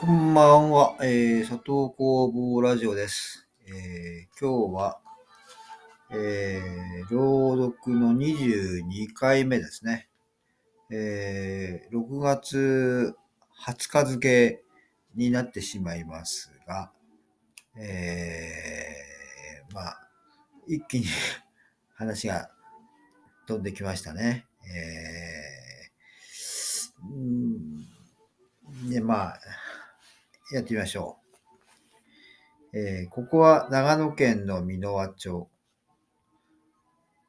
こんばんは、えー、佐藤工房ラジオです。えー、今日は、えー、朗読の22回目ですね。えー、6月20日付になってしまいますが、えー、まあ、一気に 話が飛んできましたね。えー、うんで、まあ、やってみましょう。えーここは長野県の箕輪町。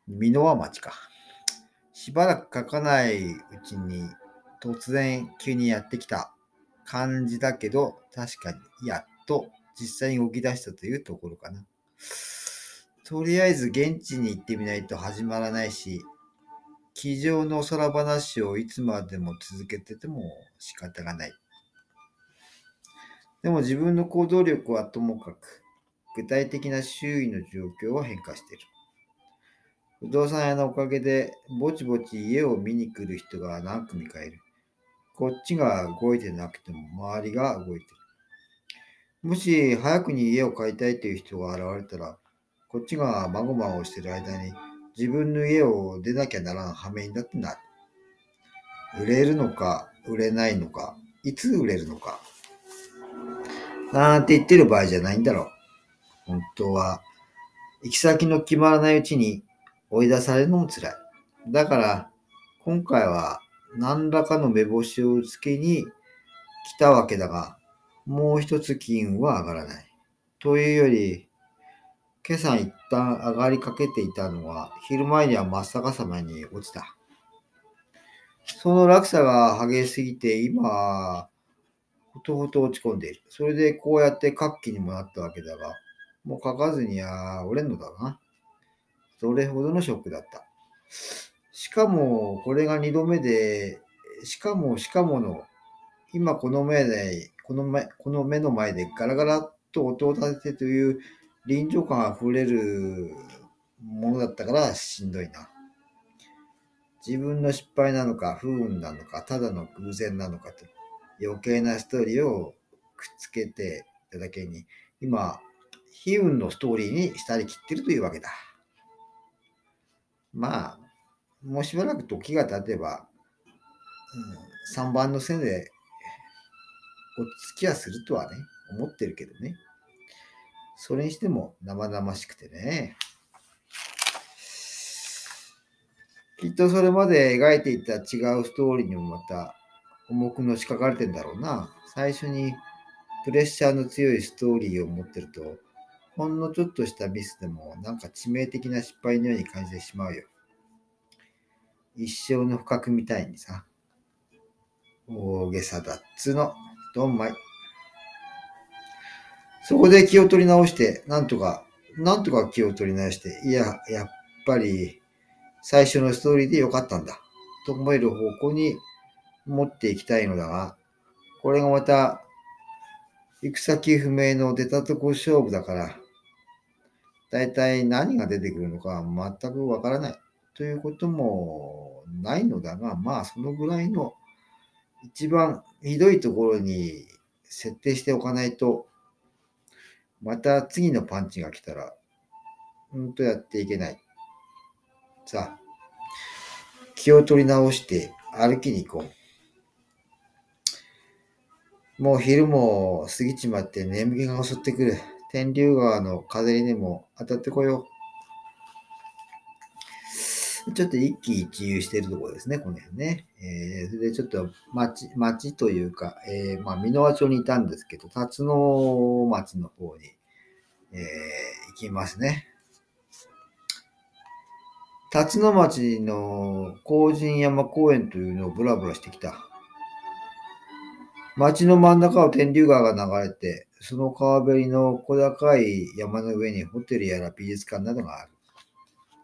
箕輪町か。しばらく書かないうちに突然急にやってきた感じだけど、確かにやっと実際に動き出したというところかな。とりあえず現地に行ってみないと始まらないし、机上の空話をいつまでも続けてても仕方がない。でも自分の行動力はともかく、具体的な周囲の状況は変化している。不動産屋のおかげで、ぼちぼち家を見に来る人が何組かいる。こっちが動いてなくても、周りが動いてる。もし早くに家を買いたいという人が現れたら、こっちがまごまごしてる間に、自分の家を出なきゃならん羽目になってなる。売れるのか、売れないのか、いつ売れるのか。なんて言ってる場合じゃないんだろう。本当は、行き先の決まらないうちに追い出されるのも辛い。だから、今回は何らかの目星をつけに来たわけだが、もう一つ金運は上がらない。というより、今朝一旦上がりかけていたのは、昼前には真っ逆さまに落ちた。その落差が激しすぎて、今、ほとほと落ち込んでいる。それでこうやって活気にもなったわけだが、もう書かずには折れんのだな。それほどのショックだった。しかも、これが二度目で、しかも、しかもの、今この目で、この目、この目の前でガラガラっと音を立ててという臨場感あふれるものだったからしんどいな。自分の失敗なのか、不運なのか、ただの偶然なのかと。余計なストーリーをくっつけてただけに、今、悲運のストーリーにしたりきってるというわけだ。まあ、もうしばらく時が経てば、うん、3番の線で落ち着きはするとはね、思ってるけどね。それにしても生々しくてね。きっとそれまで描いていた違うストーリーにもまた重くのしかかれてんだろうな。最初にプレッシャーの強いストーリーを持ってると、ほんのちょっとしたミスでもなんか致命的な失敗のように感じてしまうよ。一生の不覚みたいにさ。大げさだっつの、どんまい。そこで気を取り直して、なんとか、なんとか気を取り直して、いや、やっぱり最初のストーリーでよかったんだ。と思える方向に持っていきたいのだが、これがまた、行く先不明の出たとこ勝負だから、だいたい何が出てくるのか全くわからないということもないのだが、まあそのぐらいの一番ひどいところに設定しておかないと、また次のパンチが来たら、うんとやっていけない。さあ、気を取り直して歩きに行こう。もう昼も過ぎちまって眠気が襲ってくる。天竜川の風にでも当たってこよう。ちょっと一喜一憂してるところですね、この辺ね。えー、それでちょっと町、町というか、えー、まあ、箕輪町にいたんですけど、辰野町の方に、えー、行きますね。辰野町の高神山公園というのをブラブラしてきた。町の真ん中を天竜川が流れて、その川べりの小高い山の上にホテルやら美術館などがある。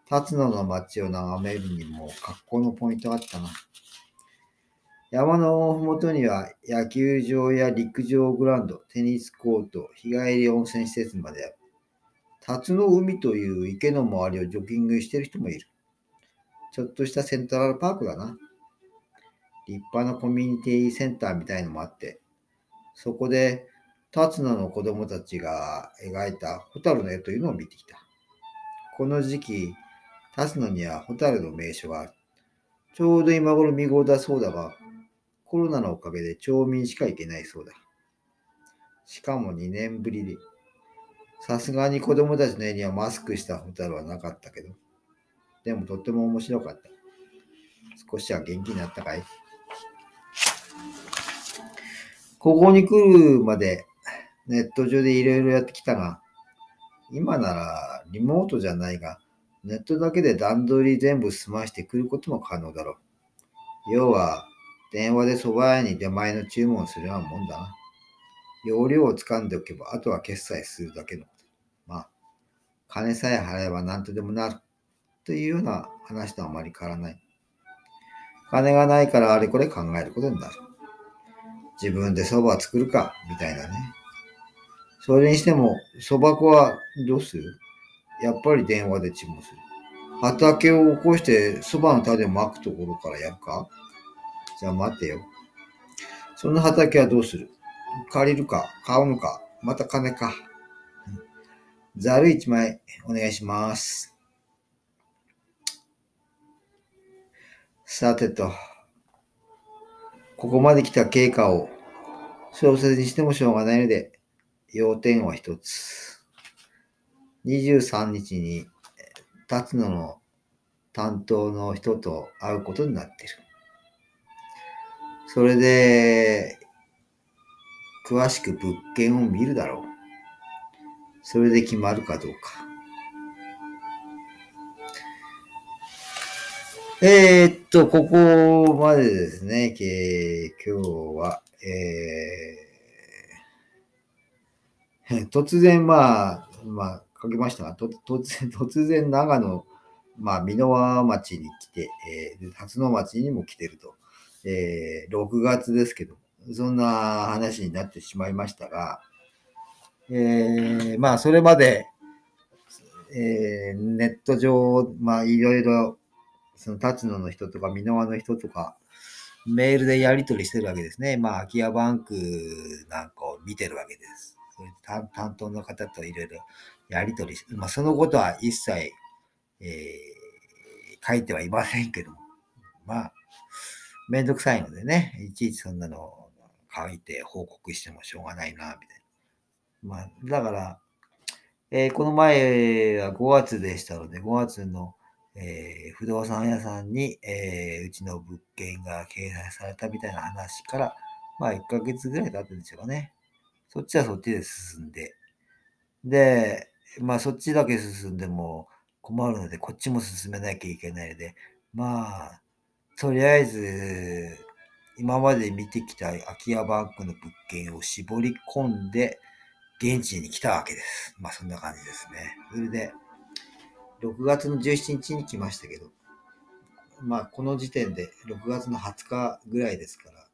辰野の町を眺めるにも格好のポイントがあったな。山のふもとには野球場や陸上グラウンド、テニスコート、日帰り温泉施設まである。辰野海という池の周りをジョギングしている人もいる。ちょっとしたセントラルパークだな。立派なコミュニティセンターみたいのもあって、そこで、辰野の子供たちが描いた蛍の絵というのを見てきた。この時期、辰野には蛍の名所がある。ちょうど今頃見頃だそうだが、コロナのおかげで町民しか行けないそうだ。しかも2年ぶりで。さすがに子供たちの絵にはマスクした蛍はなかったけど、でもとっても面白かった。少しは元気になったかい？ここに来るまでネット上でいろいろやってきたが、今ならリモートじゃないが、ネットだけで段取り全部済ましてくることも可能だろう。要は、電話で蕎麦屋に出前の注文をするようなもんだな。容量を掴んでおけば、あとは決済するだけのこと。まあ、金さえ払えば何とでもなる。というような話とあまり変わらない。金がないからあれこれ考えることになる。自分で蕎麦作るか、みたいなね。それにしても、蕎麦粉はどうする？やっぱり電話で注文する。畑を起こして蕎麦の種をまくところからやるか？じゃあ待ってよ。その畑はどうする？借りるか買うのかまた金か。ざる一枚お願いします。さてと、ここまで来た経過を小説にしてもしょうがないので、要点は一つ。23日に辰野の担当の人と会うことになってる。それで、詳しく物件を見るだろう。それで決まるかどうか。えー、っと、ここまでですね、今日は、えー、突然、まあ、まあ、書きましたが、と突然、突然、長野、まあ、美濃町に来て、えー、辰野町にも来てると。えー、6月ですけど、そんな話になってしまいましたが、えー、まあ、それまで、えー、ネット上、まあ、いろいろ、その、辰野の人とか、箕輪の人とか、メールでやり取りしてるわけですね。まあ、空き家バンクなんかを見てるわけです。それ担担当の方といろいろやり取りして、まあ、そのことは一切、えー、書いてはいませんけども、まあ、めんどくさいのでね、いちいちそんなの書いて報告してもしょうがないな、みたいな。まあ、だから、えー、この前は5月でしたので、5月の、えー、不動産屋さんに、えー、うちの物件が掲載されたみたいな話から、まあ1ヶ月ぐらい経ってるんでしょうかね。そっちはそっちで進んで。で、まあそっちだけ進んでも困るので、こっちも進めなきゃいけないので、まあ、とりあえず、今まで見てきた空き家バンクの物件を絞り込んで、現地に来たわけです。まあそんな感じですね。それで、6月の17日に来ましたけど、まあこの時点で6月の20日ぐらいですから、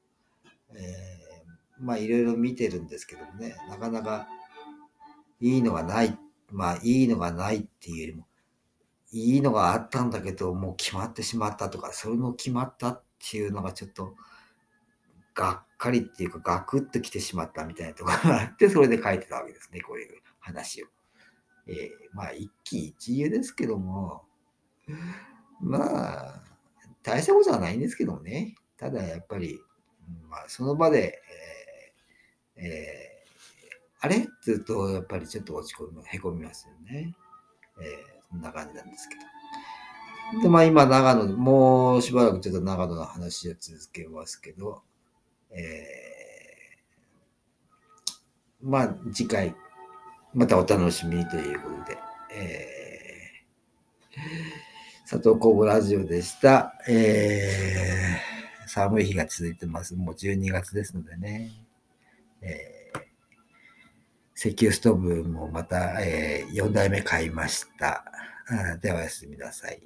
えー、まあいろいろ見てるんですけどもね、なかなかいいのがない、まあいいのがないっていうよりも、いいのがあったんだけど、もう決まってしまったとか、それも決まったっていうのがちょっと、がっかりっていうか、ガクッと来てしまったみたいなところがあって、それで書いてたわけですね、こういう話を。えー、まあ、一喜一憂ですけども、まあ、大したことはないんですけどもね。ただ、やっぱり、まあ、その場で、えーえー、あれ？って言うと、やっぱりちょっと落ち込む、へこみますよね。えーこんな感じなんですけど。で、まあ今、長野、もうしばらくちょっと長野の話を続けますけど、えー、まあ次回、またお楽しみということで、えー、佐藤工房ラジオでした。えー、寒い日が続いてます。もう12月ですのでね。えー石油ストーブもまた、えー、4代目買いました。ではおやすみなさい。